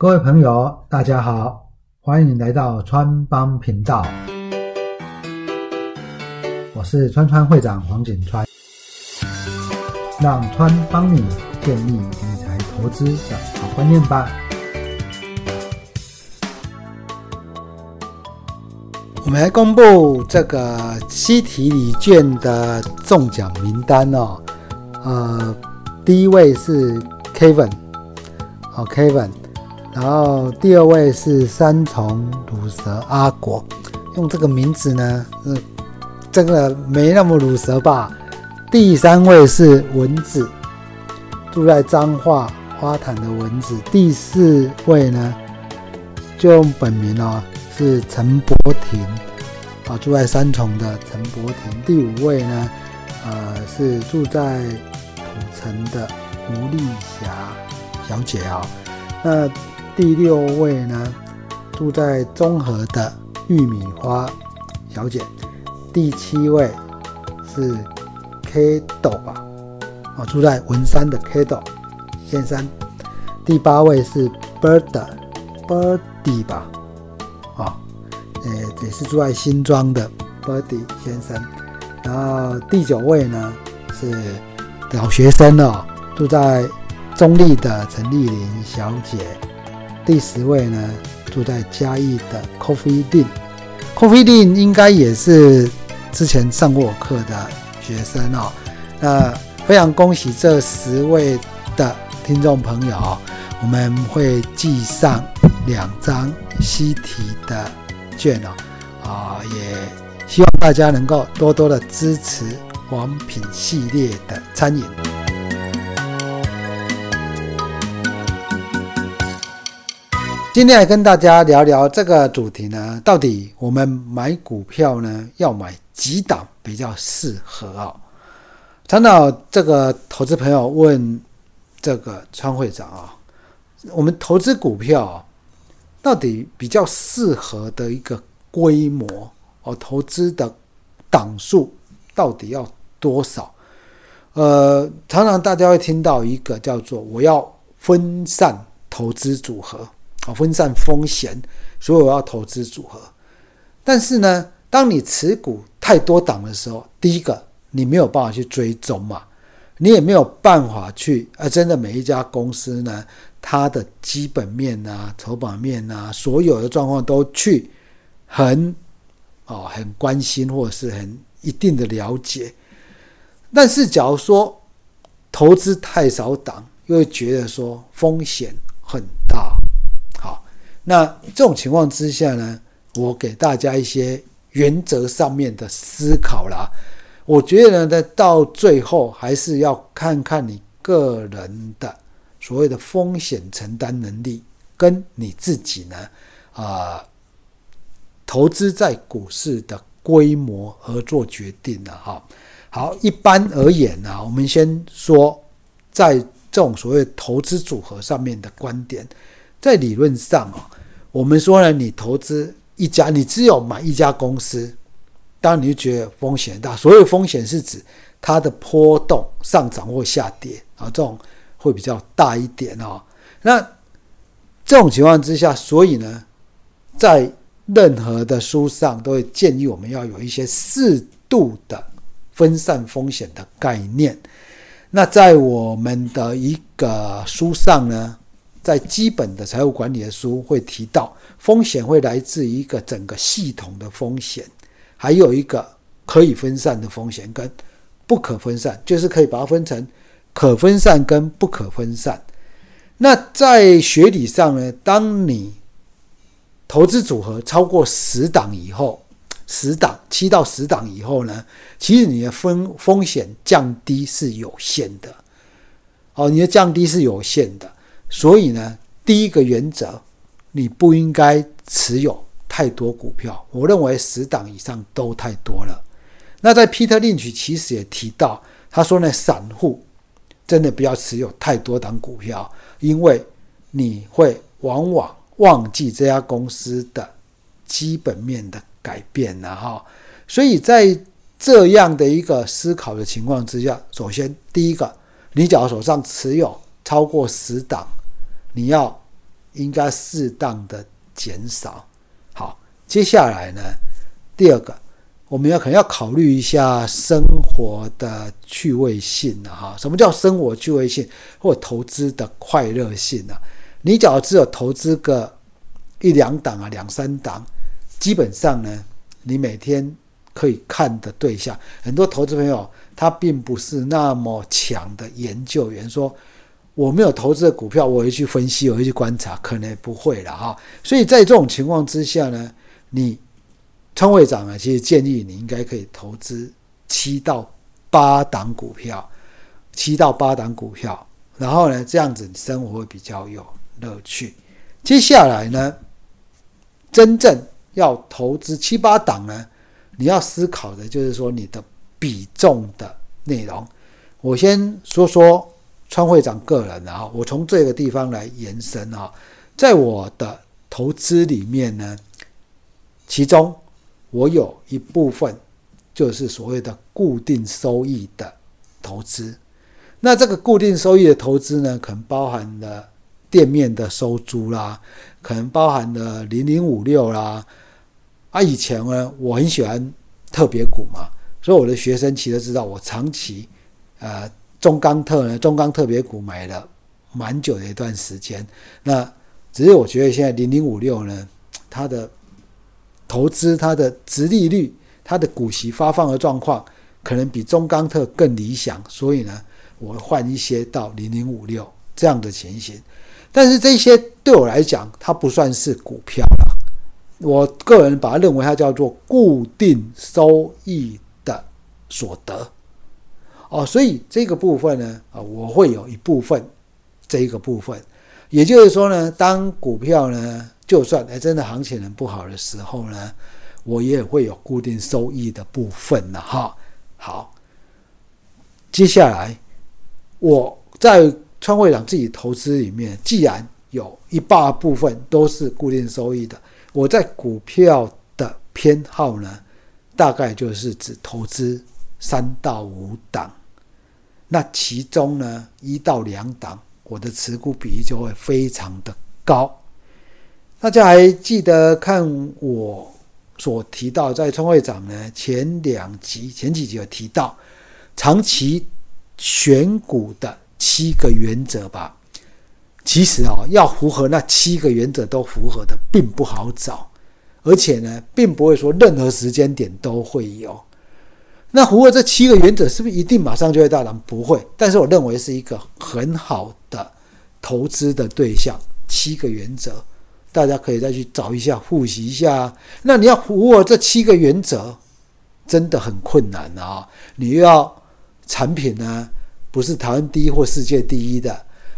各位朋友，大家好，欢迎来到川帮频道。我是川川会长黄景川，让川帮你建立理财投资的好观念吧。我们来公布这个西提里券的中奖名单哦。呃，第一位是 Kevin，好 Kevin。然后第二位是三重乳蛇阿果，用这个名字呢，嗯，这个没那么乳蛇吧。第三位是蚊子，住在彰化花坛的蚊子。第四位呢，就用本名哦，是陈柏廷，啊，住在三重的陈柏廷。第五位呢，呃，是住在土城的吴丽霞小姐啊，那。第六位呢，住在中和的玉米花小姐。第七位是 K 豆吧，啊，住在文山的 K 豆先生。第八位是 Bird Birdy 吧，啊，呃，也是住在新庄的 Birdy 先生。然后第九位呢是老学生哦，住在中立的陈丽玲小姐。第十位呢，住在嘉义的 Coffee Lin，Coffee Lin 应该也是之前上过我课的学生哦。那非常恭喜这十位的听众朋友，我们会寄上两张西提的券哦。啊，也希望大家能够多多的支持王品系列的餐饮。今天来跟大家聊聊这个主题呢，到底我们买股票呢要买几档比较适合啊？常常这个投资朋友问这个川会长啊，我们投资股票到底比较适合的一个规模哦，投资的档数到底要多少？呃，常常大家会听到一个叫做我要分散投资组合。啊，分散风险，所以我要投资组合。但是呢，当你持股太多档的时候，第一个你没有办法去追踪嘛，你也没有办法去啊，真的每一家公司呢，它的基本面啊、筹码面啊，所有的状况都去很哦很关心或者是很一定的了解。但是假如说投资太少档，又会觉得说风险很大。那这种情况之下呢，我给大家一些原则上面的思考啦。我觉得呢，在到最后还是要看看你个人的所谓的风险承担能力，跟你自己呢，啊，投资在股市的规模而做决定的哈。好，一般而言呢，我们先说在这种所谓投资组合上面的观点，在理论上啊。我们说呢，你投资一家，你只有买一家公司，当然你就觉得风险大。所有风险是指它的波动上涨或下跌啊，这种会比较大一点哦。那这种情况之下，所以呢，在任何的书上都会建议我们要有一些适度的分散风险的概念。那在我们的一个书上呢。在基本的财务管理的书会提到，风险会来自一个整个系统的风险，还有一个可以分散的风险跟不可分散，就是可以把它分成可分散跟不可分散。那在学理上呢，当你投资组合超过十档以后，十档七到十档以后呢，其实你的风风险降低是有限的。哦，你的降低是有限的。所以呢，第一个原则，你不应该持有太多股票。我认为十档以上都太多了。那在 Peter Lynch 其实也提到，他说呢，散户真的不要持有太多档股票，因为你会往往忘记这家公司的基本面的改变了哈。所以在这样的一个思考的情况之下，首先第一个，你假如手上持有超过十档。你要应该适当的减少。好，接下来呢，第二个，我们要可能要考虑一下生活的趣味性了哈。什么叫生活趣味性或投资的快乐性呢？你只要只有投资个一两档啊，两三档，基本上呢，你每天可以看的对象，很多投资朋友他并不是那么强的研究员说。我没有投资的股票，我会去分析，我会去观察，可能不会了哈。所以在这种情况之下呢，你川会长啊，其实建议你应该可以投资七到八档股票，七到八档股票，然后呢，这样子生活会比较有乐趣。接下来呢，真正要投资七八档呢，你要思考的就是说你的比重的内容。我先说说。川会长个人啊，我从这个地方来延伸啊，在我的投资里面呢，其中我有一部分就是所谓的固定收益的投资。那这个固定收益的投资呢，可能包含了店面的收租啦，可能包含了零零五六啦。啊，以前呢，我很喜欢特别股嘛，所以我的学生其实知道我长期呃。中钢特呢？中钢特别股买了蛮久的一段时间，那只是我觉得现在零零五六呢，它的投资、它的值利率、它的股息发放的状况，可能比中钢特更理想，所以呢，我换一些到零零五六这样的情形。但是这些对我来讲，它不算是股票了，我个人把它认为它叫做固定收益的所得。哦，所以这个部分呢，啊，我会有一部分这一个部分，也就是说呢，当股票呢，就算哎真的行情很不好的时候呢，我也会有固定收益的部分了哈。好，接下来我在川会长自己投资里面，既然有一大部分都是固定收益的，我在股票的偏好呢，大概就是只投资三到五档。那其中呢，一到两档，我的持股比例就会非常的高。大家还记得看我所提到，在创会长呢前两集、前几集有提到长期选股的七个原则吧？其实啊，要符合那七个原则都符合的，并不好找，而且呢，并不会说任何时间点都会有。那符合这七个原则，是不是一定马上就会大涨？不会，但是我认为是一个很好的投资的对象。七个原则，大家可以再去找一下，复习一下。那你要符合这七个原则，真的很困难啊！你又要产品呢，不是台湾第一或世界第一的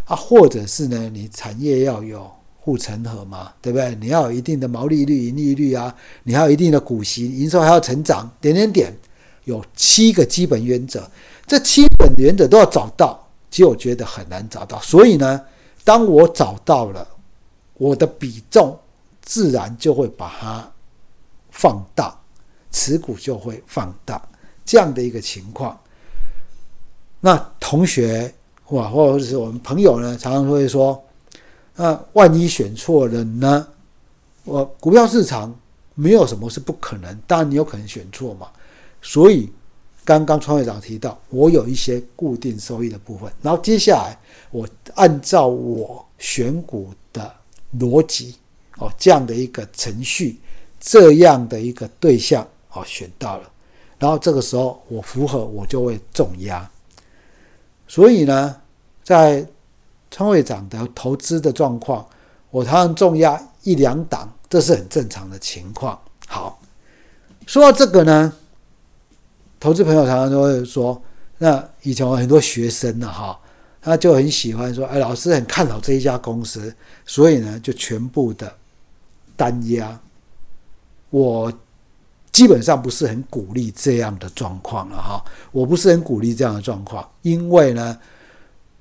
啊，或者是呢，你产业要有护城河嘛，对不对？你要有一定的毛利率、盈利率啊，你还有一定的股息，营收还要成长，点点点。有七个基本原则，这七本原则都要找到，其实我觉得很难找到。所以呢，当我找到了，我的比重自然就会把它放大，持股就会放大，这样的一个情况。那同学哇，或者是我们朋友呢，常常会说：，那万一选错了呢？我股票市场没有什么是不可能，当然你有可能选错嘛。所以，刚刚创会长提到，我有一些固定收益的部分，然后接下来我按照我选股的逻辑，哦，这样的一个程序，这样的一个对象，哦，选到了，然后这个时候我符合，我就会重压。所以呢，在创会长的投资的状况，我常常重压一两档，这是很正常的情况。好，说到这个呢。投资朋友常常都会说，那以前有很多学生呢，哈，他就很喜欢说，哎，老师很看好这一家公司，所以呢，就全部的单压。我基本上不是很鼓励这样的状况了，哈，我不是很鼓励这样的状况，因为呢，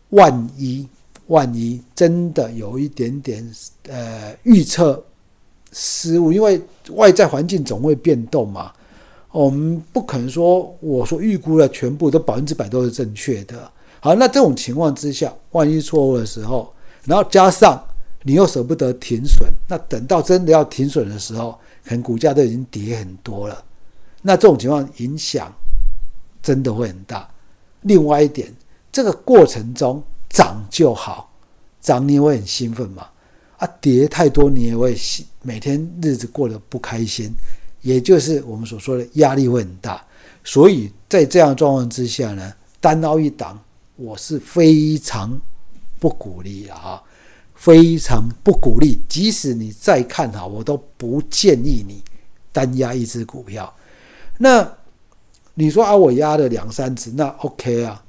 万一万一真的有一点点呃预测失误，因为外在环境总会变动嘛。我们不可能说我说预估的全部都百分之百都是正确的。好，那这种情况之下，万一错误的时候，然后加上你又舍不得停损，那等到真的要停损的时候，可能股价都已经跌很多了。那这种情况影响真的会很大。另外一点，这个过程中涨就好，涨你会很兴奋嘛？啊，跌太多你也会每天日子过得不开心，也就是我们所说的压力会很大。所以在这样状况之下呢，单凹一档，我是非常不鼓励的啊，非常不鼓励。即使你再看好，我都不建议你单压一只股票。那你说啊，我压了两三只，那 OK 啊。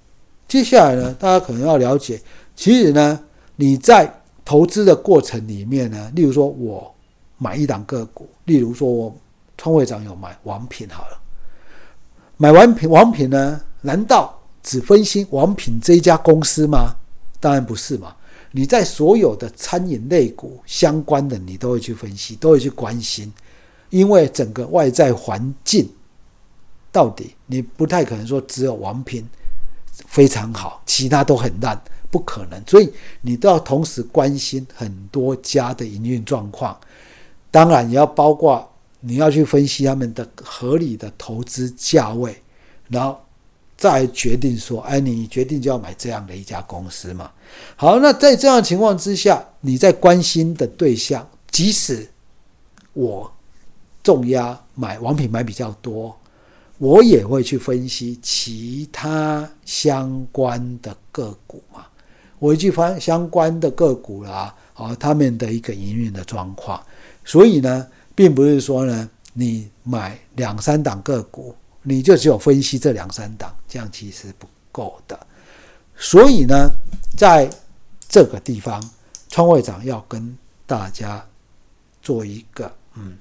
接下来呢，大家可能要了解，其实呢，你在投资的过程里面呢，例如说我买一档个股，例如说我创会长有买王品好了。买完品王品呢？难道只分析王品这一家公司吗？当然不是嘛！你在所有的餐饮类股相关的，你都会去分析，都会去关心，因为整个外在环境到底你不太可能说只有王品非常好，其他都很烂，不可能。所以你都要同时关心很多家的营运状况，当然也要包括。你要去分析他们的合理的投资价位，然后再决定说，哎，你决定就要买这样的一家公司嘛？好，那在这样情况之下，你在关心的对象，即使我重压买王品买比较多，我也会去分析其他相关的个股嘛？我一去翻相关的个股啦，啊，他们的一个营运的状况，所以呢。并不是说呢，你买两三档个股，你就只有分析这两三档，这样其实不够的。所以呢，在这个地方，川会长要跟大家做一个嗯，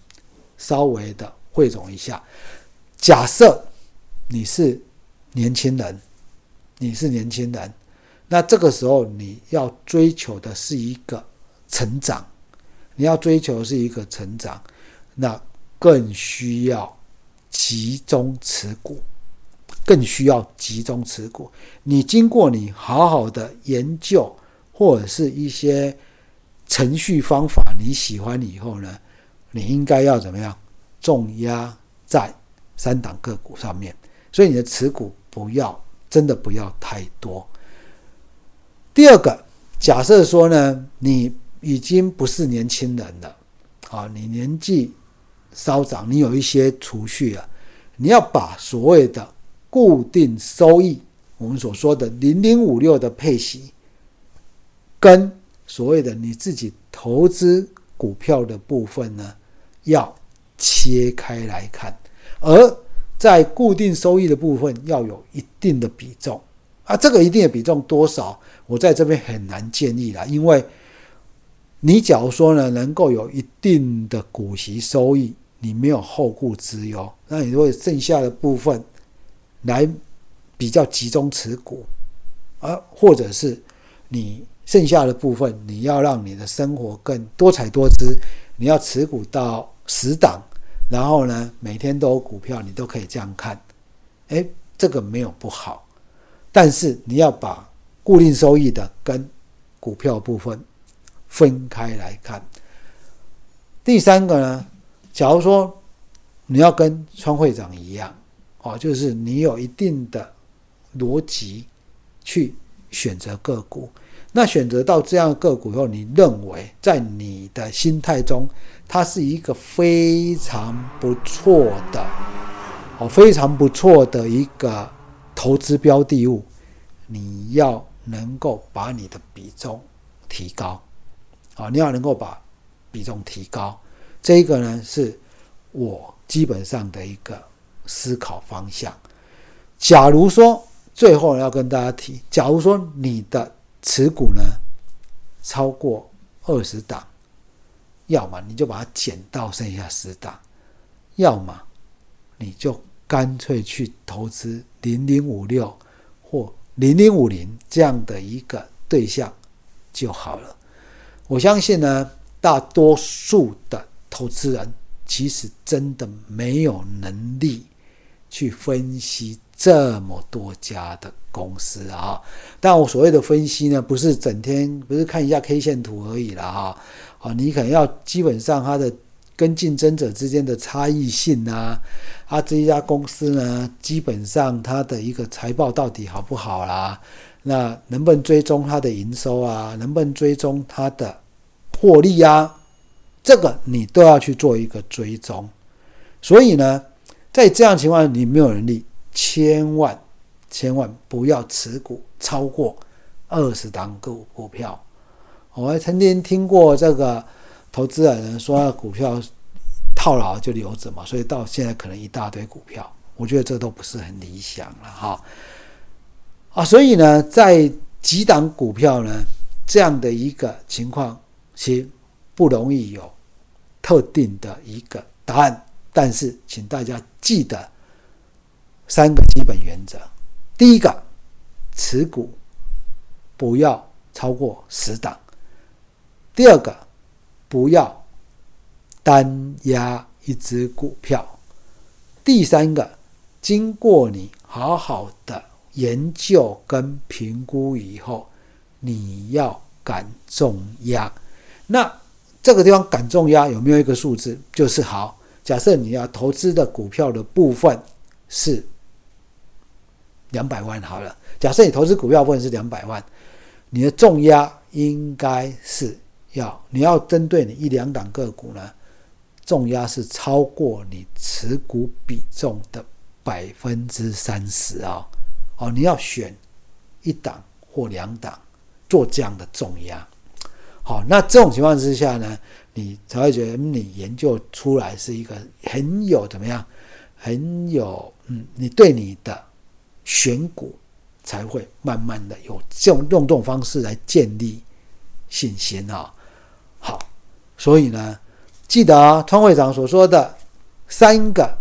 稍微的汇总一下。假设你是年轻人，你是年轻人，那这个时候你要追求的是一个成长，你要追求是一个成长。那更需要集中持股，更需要集中持股。你经过你好好的研究，或者是一些程序方法你喜欢以后呢，你应该要怎么样？重压在三档个股上面，所以你的持股不要真的不要太多。第二个，假设说呢，你已经不是年轻人了，啊，你年纪。稍长，你有一些储蓄啊，你要把所谓的固定收益，我们所说的零零五六的配息，跟所谓的你自己投资股票的部分呢，要切开来看。而在固定收益的部分要有一定的比重啊，这个一定的比重多少，我在这边很难建议啦，因为你假如说呢，能够有一定的股息收益。你没有后顾之忧，那你会剩下的部分来比较集中持股，啊，或者是你剩下的部分，你要让你的生活更多彩多姿，你要持股到十档，然后呢，每天都有股票，你都可以这样看，哎，这个没有不好，但是你要把固定收益的跟股票部分分开来看。第三个呢？假如说你要跟川会长一样，哦，就是你有一定的逻辑去选择个股，那选择到这样个股后，你认为在你的心态中，它是一个非常不错的，哦，非常不错的一个投资标的物，你要能够把你的比重提高，啊，你要能够把比重提高。这个呢，是我基本上的一个思考方向。假如说最后要跟大家提，假如说你的持股呢超过二十档，要么你就把它减到剩下十档，要么你就干脆去投资零零五六或零零五零这样的一个对象就好了。我相信呢，大多数的。投资人其实真的没有能力去分析这么多家的公司啊。但我所谓的分析呢，不是整天不是看一下 K 线图而已了哈。啊，你可能要基本上它的跟竞争者之间的差异性啊，啊这一家公司呢，基本上它的一个财报到底好不好啦？那能不能追踪它的营收啊？能不能追踪它的获利啊？这个你都要去做一个追踪。所以呢，在这样情况，你没有能力，千万千万不要持股超过二十档股股票。我还曾经听过这个投资人说，股票套牢就留着嘛，所以到现在可能一大堆股票，我觉得这都不是很理想了哈。啊，所以呢，在几档股票呢这样的一个情况，其不容易有特定的一个答案。但是，请大家记得三个基本原则：第一个，持股不要超过十档。第二个，不要单压一只股票；第三个，经过你好好的研究跟评估以后，你要敢重压。那这个地方敢重压有没有一个数字？就是好，假设你要投资的股票的部分是两百万好了。假设你投资股票部分是两百万，你的重压应该是。要你要针对你一两档个股呢，重压是超过你持股比重的百分之三十啊！哦，你要选一档或两档做这样的重压。好，那这种情况之下呢，你才会觉得你研究出来是一个很有怎么样，很有嗯，你对你的选股才会慢慢的有这种用这种方式来建立信心啊。好，所以呢，记得啊，川会长所说的三个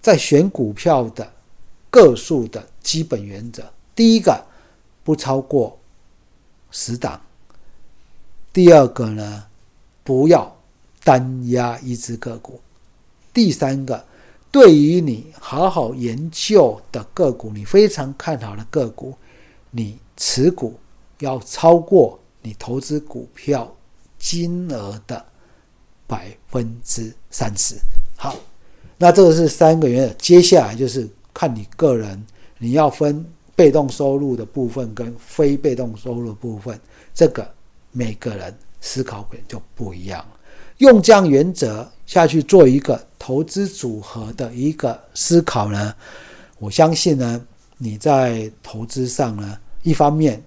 在选股票的个数的基本原则：第一个，不超过十档；第二个呢，不要单压一只个股；第三个，对于你好好研究的个股，你非常看好的个股，你持股要超过你投资股票。金额的百分之三十，好，那这个是三个原则。接下来就是看你个人，你要分被动收入的部分跟非被动收入部分，这个每个人思考点就不一样。用这样原则下去做一个投资组合的一个思考呢，我相信呢，你在投资上呢，一方面，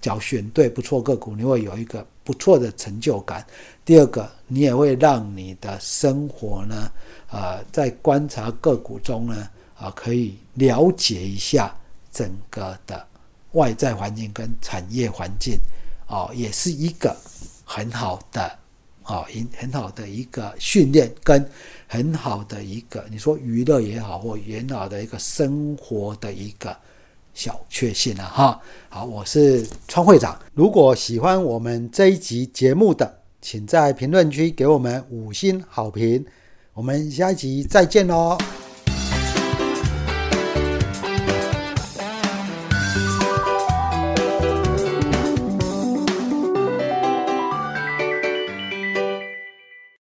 只要选对不错个股，你会有一个。不错的成就感。第二个，你也会让你的生活呢，啊，在观察个股中呢，啊，可以了解一下整个的外在环境跟产业环境，哦，也是一个很好的，哦，很很好的一个训练跟很好的一个，你说娱乐也好，或很好的一个生活的一个。小确幸了哈，好，我是川会长。如果喜欢我们这一集节目的，请在评论区给我们五星好评。我们下一集再见喽。